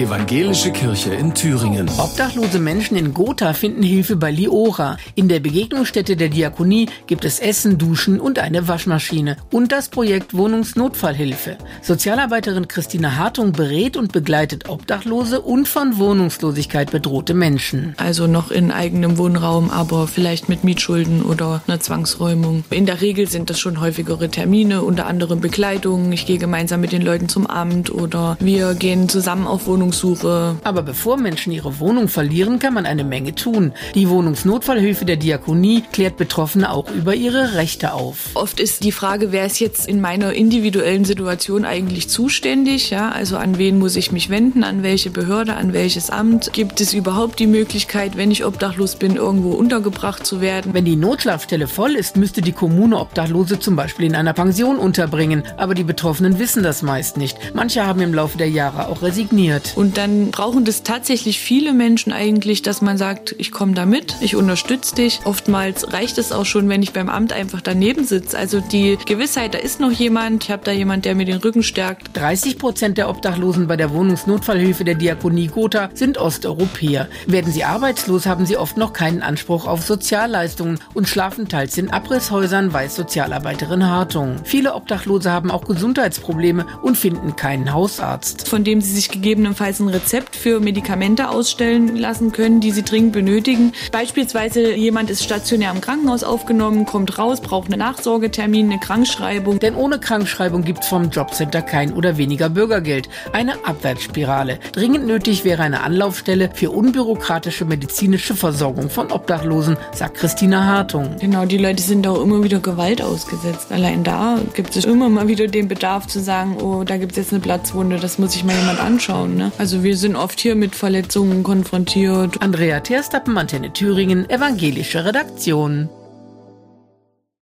Evangelische Kirche in Thüringen. Obdachlose Menschen in Gotha finden Hilfe bei Liora. In der Begegnungsstätte der Diakonie gibt es Essen, Duschen und eine Waschmaschine. Und das Projekt Wohnungsnotfallhilfe. Sozialarbeiterin Christina Hartung berät und begleitet Obdachlose und von Wohnungslosigkeit bedrohte Menschen. Also noch in eigenem Wohnraum, aber vielleicht mit Mietschulden oder einer Zwangsräumung. In der Regel sind das schon häufigere Termine, unter anderem Bekleidung. Ich gehe gemeinsam mit den Leuten zum Amt oder wir gehen zusammen auf Wohnung Wohnungssuche. Aber bevor Menschen ihre Wohnung verlieren, kann man eine Menge tun. Die Wohnungsnotfallhilfe der Diakonie klärt Betroffene auch über ihre Rechte auf. Oft ist die Frage, wer ist jetzt in meiner individuellen Situation eigentlich zuständig? Ja, also an wen muss ich mich wenden? An welche Behörde? An welches Amt? Gibt es überhaupt die Möglichkeit, wenn ich obdachlos bin, irgendwo untergebracht zu werden? Wenn die Notschlafstelle voll ist, müsste die Kommune Obdachlose zum Beispiel in einer Pension unterbringen. Aber die Betroffenen wissen das meist nicht. Manche haben im Laufe der Jahre auch resigniert. Und dann brauchen das tatsächlich viele Menschen eigentlich, dass man sagt, ich komme da mit, ich unterstütze dich. Oftmals reicht es auch schon, wenn ich beim Amt einfach daneben sitze. Also die Gewissheit, da ist noch jemand, ich habe da jemand, der mir den Rücken stärkt. 30 Prozent der Obdachlosen bei der Wohnungsnotfallhilfe der Diakonie Gotha sind Osteuropäer. Werden sie arbeitslos, haben sie oft noch keinen Anspruch auf Sozialleistungen und schlafen teils in Abrisshäusern, weiß Sozialarbeiterin Hartung. Viele Obdachlose haben auch Gesundheitsprobleme und finden keinen Hausarzt. Von dem sie sich gegebenenfalls gegebenenfalls ein Rezept für Medikamente ausstellen lassen können, die sie dringend benötigen. Beispielsweise jemand ist stationär im Krankenhaus aufgenommen, kommt raus, braucht einen Nachsorgetermin, eine Krankschreibung. Denn ohne Krankschreibung gibt es vom Jobcenter kein oder weniger Bürgergeld. Eine Abwärtsspirale. Dringend nötig wäre eine Anlaufstelle für unbürokratische medizinische Versorgung von Obdachlosen, sagt Christina Hartung. Genau, die Leute sind auch immer wieder Gewalt ausgesetzt. Allein da gibt es immer mal wieder den Bedarf zu sagen, oh, da gibt es jetzt eine Platzwunde, das muss sich mal jemand anschauen. Also wir sind oft hier mit Verletzungen konfrontiert. Andrea Terstappen, Antenne Thüringen, evangelische Redaktion.